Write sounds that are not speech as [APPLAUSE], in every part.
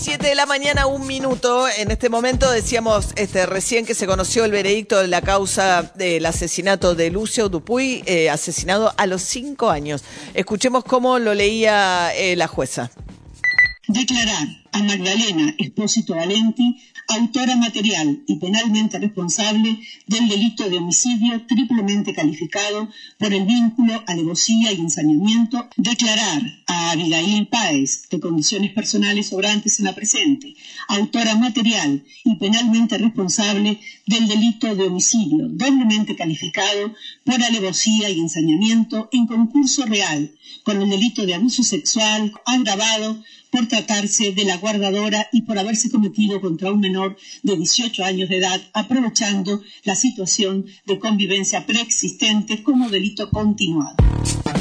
7 de la mañana, un minuto. En este momento decíamos este, recién que se conoció el veredicto de la causa del asesinato de Lucio Dupuy, eh, asesinado a los 5 años. Escuchemos cómo lo leía eh, la jueza. Declarar a Magdalena Espósito Valenti autora material y penalmente responsable del delito de homicidio triplemente calificado por el vínculo, alevosía y ensañamiento, declarar a Abigail Páez, de condiciones personales sobrantes en la presente, autora material y penalmente responsable del delito de homicidio doblemente calificado por alevosía y ensañamiento en concurso real con el delito de abuso sexual agravado por tratarse de la guardadora y por haberse cometido contra un menor de 18 años de edad, aprovechando la situación de convivencia preexistente como delito continuado.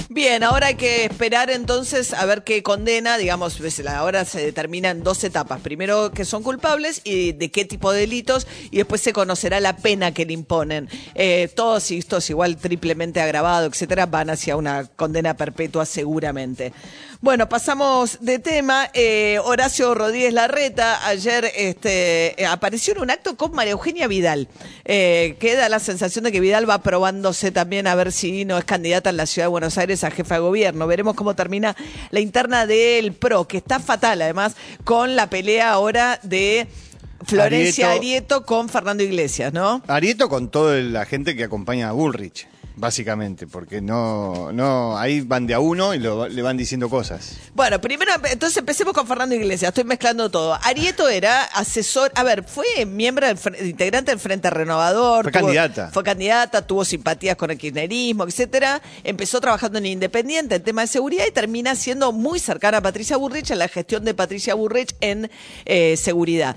Bien, ahora hay que esperar entonces a ver qué condena, digamos, pues, ahora se determina en dos etapas. Primero que son culpables y de qué tipo de delitos y después se conocerá la pena que le imponen. Eh, todos estos igual triplemente agravado, etcétera, van hacia una condena perpetua seguramente. Bueno, pasamos de tema. Eh, Horacio Rodríguez Larreta ayer este, eh, apareció en un acto con María Eugenia Vidal. Eh, queda la sensación de que Vidal va probándose también a ver si no es candidata en la ciudad de Buenos Aires a jefa de gobierno. Veremos cómo termina la interna del PRO, que está fatal además con la pelea ahora de Florencia Arieto. Arieto, con Fernando Iglesias, ¿no? Arieto con toda la gente que acompaña a Bullrich, básicamente, porque no, no, ahí van de a uno y lo- le van diciendo cosas. Bueno, primero, entonces empecemos con Fernando Iglesias. Estoy mezclando todo. Arieto era asesor, a ver, fue miembro del integrante del Frente Renovador. Fue candidata. Fue candidata, tuvo simpatías con el kirchnerismo, etcétera. Empezó trabajando en Independiente en tema de seguridad y termina siendo muy cercana a Patricia Burrich en la gestión de Patricia Burrich en eh, seguridad.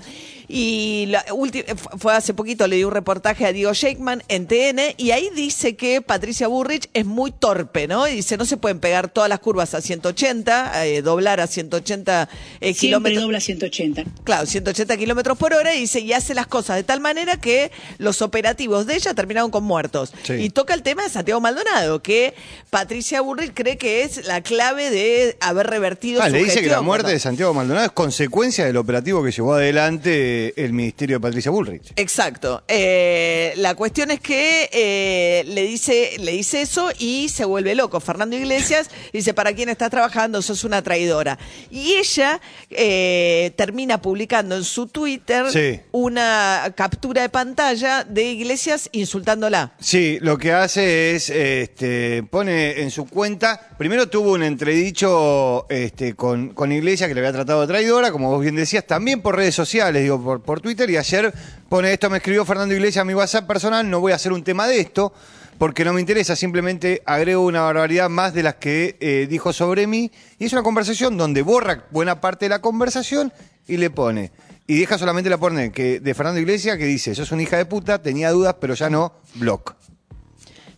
Y la ulti- fue hace poquito, le di un reportaje a Diego Shakeman en TN y ahí dice que Patricia Burrich es muy torpe, ¿no? Y dice, no se pueden pegar todas las curvas a 180, eh, doblar a 180 eh, Siempre kilómetros. dobla 180. Claro, 180 kilómetros por hora y dice, y hace las cosas de tal manera que los operativos de ella terminaron con muertos. Sí. Y toca el tema de Santiago Maldonado, que Patricia Burrich cree que es la clave de haber revertido Ah, su le dice que la muerte ¿no? de Santiago Maldonado es consecuencia del operativo que llevó adelante el ministerio de Patricia Bullrich. Exacto. Eh, la cuestión es que eh, le dice le dice eso y se vuelve loco. Fernando Iglesias [LAUGHS] dice, ¿para quién estás trabajando? Sos una traidora. Y ella eh, termina publicando en su Twitter Sí. una captura de pantalla de Iglesias insultándola. Sí, lo que hace es, este, pone en su cuenta, primero tuvo un entredicho este, con, con Iglesia que le había tratado de traidora, como vos bien decías, también por redes sociales, digo, por, por Twitter, y ayer pone esto, me escribió Fernando Iglesias a mi WhatsApp personal, no voy a hacer un tema de esto, porque no me interesa, simplemente agrego una barbaridad más de las que eh, dijo sobre mí, y es una conversación donde borra buena parte de la conversación y le pone... Y deja solamente la pone que de Fernando Iglesias que dice, sos una hija de puta, tenía dudas, pero ya no, block.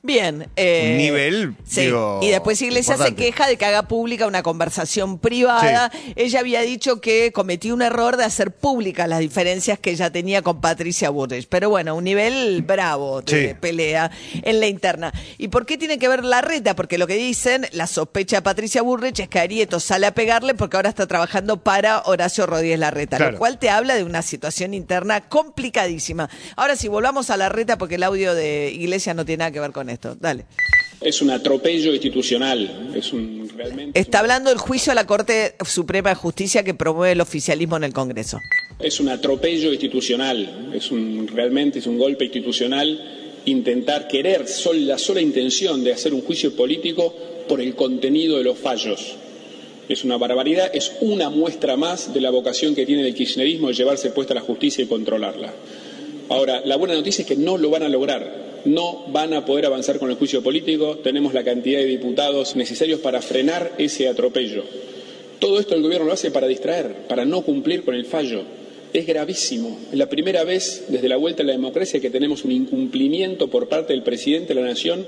Bien. eh, Un nivel, sí. digo, y después Iglesias se queja de que haga pública una conversación privada. Ella había dicho que cometió un error de hacer públicas las diferencias que ella tenía con Patricia Burrich. Pero bueno, un nivel bravo de Sí. pelea en la interna. ¿Y por qué tiene que ver la reta? Porque lo que dicen, la sospecha de Patricia Burrich es que Arieto sale a pegarle porque ahora está trabajando para Horacio Rodríguez Larreta. Claro. Lo cual te habla de una situación interna complicadísima. Ahora sí, volvamos a la reta porque el audio de Iglesias no tiene nada que ver con esto. Dale. Es un atropello institucional, es un realmente Está hablando del juicio a la Corte Suprema de Justicia que promueve el oficialismo en el Congreso. es un atropello institucional, es un realmente es un golpe institucional intentar querer sol- la sola intención de hacer un juicio político por el contenido de los fallos. Es una barbaridad, es una muestra más de la vocación que tiene el kirchnerismo de llevarse puesta la justicia y controlarla. Ahora, la buena noticia es que no lo van a lograr. No van a poder avanzar con el juicio político. Tenemos la cantidad de diputados necesarios para frenar ese atropello. Todo esto el gobierno lo hace para distraer, para no cumplir con el fallo. es gravísimo. Es la primera vez desde la vuelta a la democracia que tenemos un incumplimiento por parte del presidente de la Nación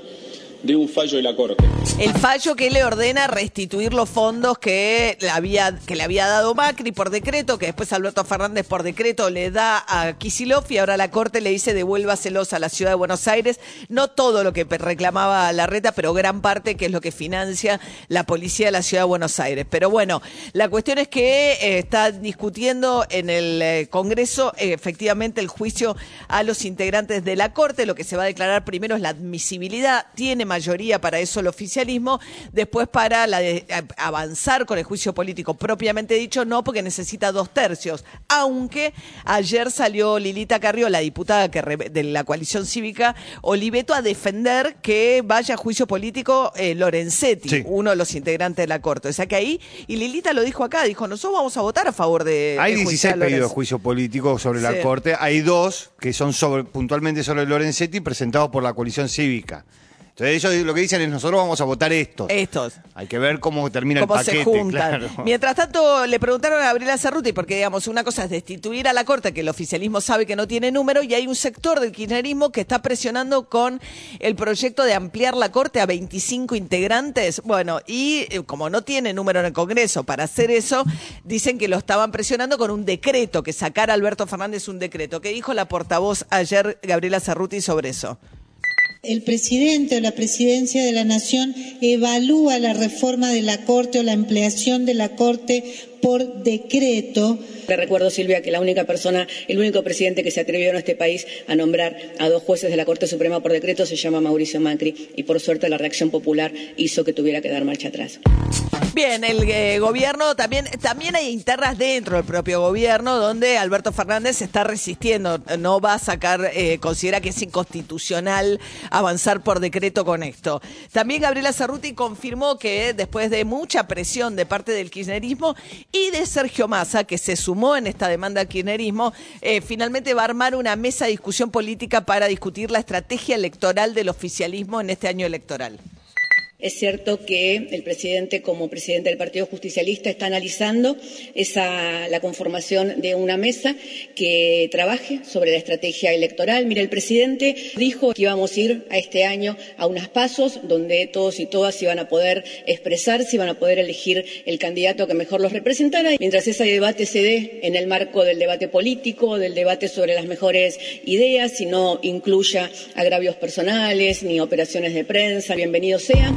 de un fallo de la Corte. El fallo que le ordena restituir los fondos que le había, que le había dado Macri por decreto, que después Alberto Fernández por decreto le da a Kisilov y ahora la Corte le dice devuélvaselos a la ciudad de Buenos Aires. No todo lo que reclamaba la reta, pero gran parte que es lo que financia la policía de la ciudad de Buenos Aires. Pero bueno, la cuestión es que eh, está discutiendo en el eh, Congreso eh, efectivamente el juicio a los integrantes de la Corte. Lo que se va a declarar primero es la admisibilidad. Tiene mayoría para eso el oficialismo, después para la de, avanzar con el juicio político propiamente dicho, no, porque necesita dos tercios. Aunque ayer salió Lilita Carrió, la diputada que de la coalición cívica, Oliveto, a defender que vaya a juicio político eh, Lorenzetti, Sí. uno de los integrantes de la Corte. O sea que ahí, y Lilita lo dijo acá, dijo, nosotros vamos a votar a favor de... Hay de 16 juiciar a pedidos de Lorenzetti". juicio político sobre Sí. la Corte. Hay dos que son sobre, puntualmente sobre Lorenzetti presentados por la coalición cívica. Entonces ellos lo que dicen es nosotros vamos a votar estos. Estos. Hay que ver cómo termina cómo el paquete. se juntan. [LAUGHS] claro. Mientras tanto, le preguntaron a Gabriela Cerruti, porque digamos, una cosa es destituir a la Corte, que el oficialismo sabe que no tiene número, y hay un sector del kirchnerismo que está presionando con el proyecto de ampliar la Corte a 25 integrantes. Bueno, y eh, como no tiene número en el Congreso para hacer eso, dicen que lo estaban presionando con un decreto, que sacara Alberto Fernández un decreto. ¿Qué dijo la portavoz ayer, Gabriela Cerruti, sobre eso? El presidente o la presidencia de la Nación evalúa la reforma de la Corte o la ampliación de la Corte por decreto. Le recuerdo, Silvia, que la única persona, el único presidente que se atrevió en este país a nombrar a dos jueces de la Corte Suprema por decreto se llama Mauricio Macri y por suerte la reacción popular hizo que tuviera que dar marcha atrás. Bien, el eh, gobierno también, también hay internas dentro del propio gobierno donde Alberto Fernández se está resistiendo, no va a sacar, eh, considera que es inconstitucional avanzar por decreto con esto. También Gabriela Cerruti confirmó que después de mucha presión de parte del kirchnerismo y de Sergio Massa, que se sumó en esta demanda al kirchnerismo, eh, finalmente va a armar una mesa de discusión política para discutir la estrategia electoral del oficialismo en este año electoral. Es cierto que el presidente, como presidente del Partido Justicialista, está analizando esa, la conformación de una mesa que trabaje sobre la estrategia electoral. Mire, el presidente dijo que íbamos a ir a este año a unas pasos donde todos y todas iban a poder expresarse, iban a poder elegir el candidato que mejor los representara. Mientras ese debate se dé en el marco del debate político, del debate sobre las mejores ideas y no incluya agravios personales ni operaciones de prensa, bienvenidos sean.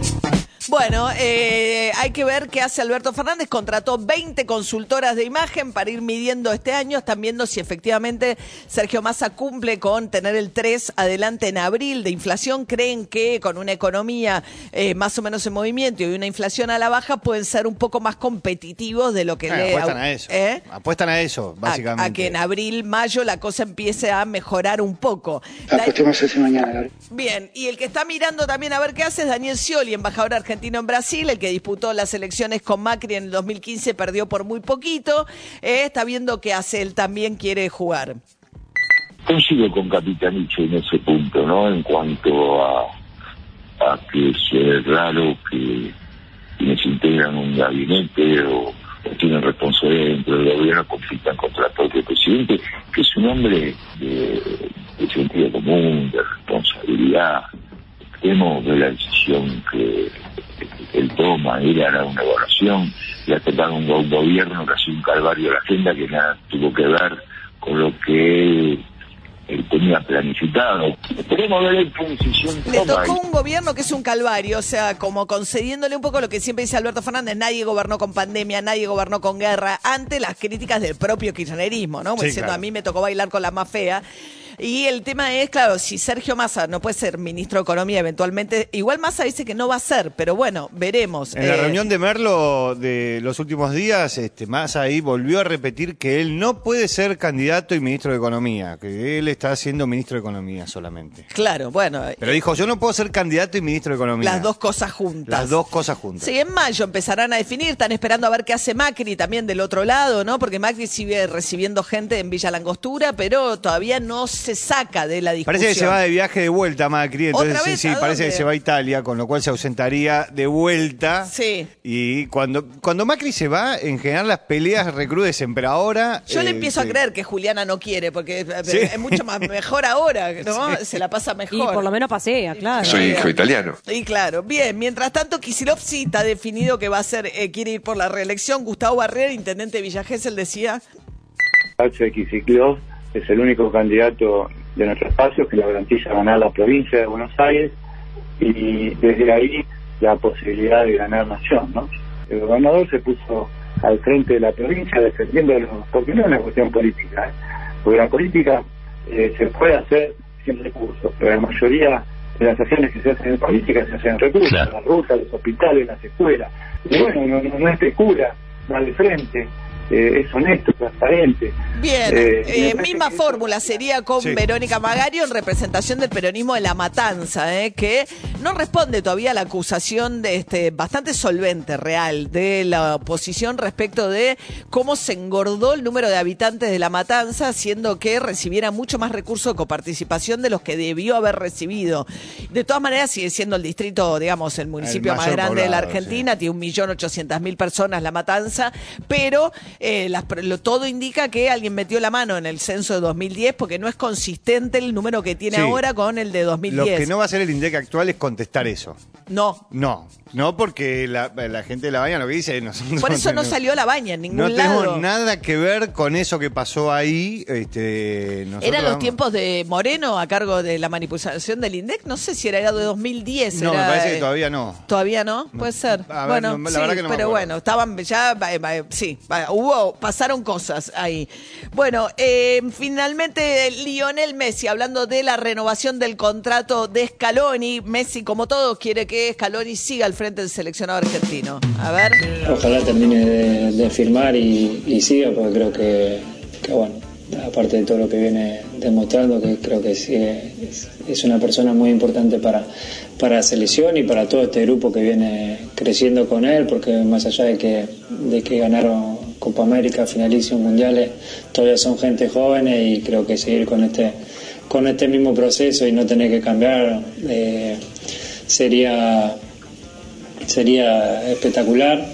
Bueno, eh, hay que ver qué hace Alberto Fernández. Contrató 20 consultoras de imagen para ir midiendo este año. Están viendo si efectivamente Sergio Massa cumple con tener el 3 adelante en abril de inflación. Creen que con una economía eh, más o menos en movimiento y una inflación a la baja pueden ser un poco más competitivos de lo que Bueno, le... apuestan a eso. ¿Eh? Apuestan a eso, básicamente. A, que en abril, mayo la cosa empiece a mejorar un poco. La La- cuestión es ese mañana, Gabriel. Bien, y el que está mirando también a ver qué hace es Daniel Scioli, embajador argentino en Brasil, el que disputó las elecciones con Macri en el 2015, perdió por muy poquito. Eh, está viendo qué hace, él también quiere jugar. Coincido con Capitanicho en ese punto, ¿no? En cuanto a, a que es raro que quienes integran un gabinete o, tienen responsabilidad dentro del gobierno compitan contra el propio presidente, que es un hombre de sentido común, de responsabilidad. Esperemos de la decisión que, que él toma, él hará una evaluación, le ha tocado un, go- gobierno que ha sido un calvario de la agenda que nada tuvo que ver con lo que él, él tenía planificado. Esperemos ver qué decisión Le toma. tocó un gobierno que es un calvario, o sea, como concediéndole un poco lo que siempre dice Alberto Fernández, nadie gobernó con pandemia, nadie gobernó con guerra, ante las críticas del propio kirchnerismo, ¿no? Como Sí, diciendo, claro. a mí me tocó bailar con la más fea. Y el tema es, claro, si Sergio Massa no puede ser ministro de Economía eventualmente, igual Massa dice que no va a ser, pero bueno, veremos. En la Eh, reunión de Merlo de los últimos días, este, más ahí volvió a repetir que él no puede ser candidato y ministro de Economía, que él está siendo ministro de Economía solamente. Claro, bueno, Pero dijo, yo no puedo ser candidato y ministro de Economía. las dos cosas juntas. Las dos cosas juntas. Sí, en mayo empezarán a definir, están esperando a ver qué hace Macri también del otro lado, ¿no? Porque Macri sigue recibiendo gente en Villa Langostura, pero todavía no se se saca de la discusión. Parece que se va de viaje de vuelta Macri, entonces ¿Otra sí, vez? sí, ¿A parece dónde? que se va a Italia, con lo cual se ausentaría de vuelta. Sí. Y cuando, cuando Macri se va, en general las peleas recrudecen, pero ahora... Yo le eh, empiezo sí. a creer que Juliana no quiere, porque es- Sí. es mucho más mejor ahora, ¿no? [LAUGHS] Se la pasa mejor. Y por lo menos pasea, claro. Soy hijo italiano. Y claro, bien, mientras tanto Kisilov sí está definido que va a ser, eh, quiere ir por la reelección. Gustavo Barrera, intendente de Villa Gesell, decía, H. Kiciclov es el único candidato de nuestro espacio que le garantiza ganar la provincia de Buenos Aires y desde ahí la posibilidad de ganar nación, ¿no? El gobernador se puso al frente de la provincia defendiéndolo, porque no es una cuestión política, ¿eh? porque la política eh, se puede hacer sin recursos, pero la mayoría de las acciones que se hacen en política se hacen en recursos, las rutas, los hospitales, las escuelas. Y bueno, no, no, no especula, va de frente, eh, es honesto, transparente. Bien, Eh, eh, misma que- fórmula sería con Sí. Verónica Magario en representación del peronismo de la matanza, eh, que no responde todavía a la acusación de este bastante solvente, real, de la oposición respecto de cómo se engordó el número de habitantes de la matanza, haciendo que recibiera mucho más recursos de coparticipación de los que debió haber recibido. De todas maneras, sigue siendo el distrito, digamos, el municipio más grande de la Argentina, tiene un millón ochocientas mil personas la matanza, pero eh, las lo- todo indica que alguien metió la mano en el censo de 2010 porque no es consistente el número que tiene Sí. ahora con el de Lo 2010. que no va a hacer el INDEC actual es contestar eso. No. No, no porque la, la gente de la baña lo que dice nosotros Por eso no tenemos- salió la baña en ningún No lado. tenemos nada que ver con eso que pasó ahí. Este, ¿Eran los tiempos de Moreno a cargo de la manipulación del INDEC? No sé si era, de 2010. No, me parece que eh, todavía no. ¿Todavía no? Puede ser. Ver, bueno, no, la sí, verdad que no me pero bueno, estaban ya, sí, va, pasaron cosas ahí. Bueno, eh, finalmente Lionel Messi, hablando de la renovación del contrato de Scaloni, Messi, como todos, quiere que Scaloni siga al frente del seleccionado argentino. A ver. Ojalá termine de, firmar y, siga, porque creo que, que, bueno, aparte de todo lo que viene demostrando, que creo que sí, es, es una persona muy importante para, para la selección y para todo este grupo que viene creciendo con él, porque más allá de que, de que ganaron Copa América, finalísimos mundiales, todavía son gente jóvenes y creo que seguir con este, con este mismo proceso y no tener que cambiar eh, sería sería espectacular.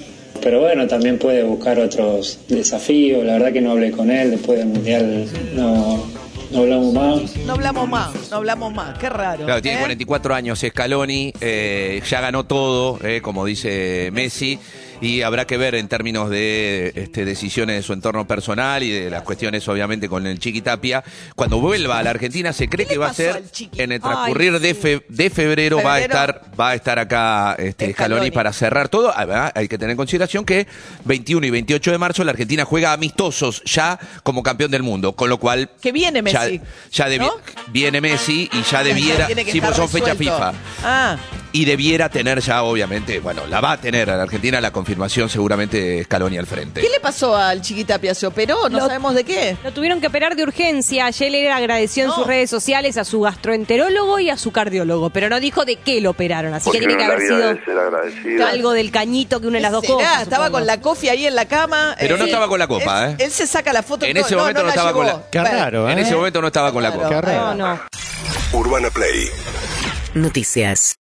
Pero bueno, también puede buscar otros desafíos. La verdad que no hablé con él después del Mundial, no, no hablamos más. No hablamos más, no hablamos más. Qué raro. Claro, tiene ¿eh? 44 años Scaloni, eh, ya ganó todo, eh, como dice Messi, y habrá que ver en términos de este, decisiones de su entorno personal y de las cuestiones, obviamente, con el Chiqui Tapia. Cuando vuelva a la Argentina, se cree ¿Qué que va a ser en el transcurrir Ay, de, sí. fe- de febrero, va a estar va a estar acá este, Scaloni. Para cerrar todo. Ah, Hay que tener en consideración que 21 y 28 de marzo la Argentina juega amistosos ya como campeón del mundo, con lo cual Que viene ya, Messi. ya debi- ¿no? viene Messi y ya debiera, sí, estar pues son fecha. FIFA. Ah, Y debiera tener ya, obviamente, bueno, la va a tener a la Argentina la confirmación seguramente Scaloni al frente. ¿qué le pasó al Chiquitapia? ¿Se operó? No Lo- sabemos de qué. Lo tuvieron que operar de urgencia. Ayer le agradeció en sus redes sociales a su gastroenterólogo y a su cardiólogo, pero no dijo de qué lo operaron. Así que tiene que haber sido algo del cañito que une las dos ¿Será? cosas. Estaba supongo. con la coffee ahí en la cama. Pero no eh, estaba con la copa, él, ¿eh? Él se saca la foto. En ese no, momento no estaba con la- Qué raro, ¿eh? En ese momento no estaba con la copa. Qué raro. No, no. Urbana Play Noticias.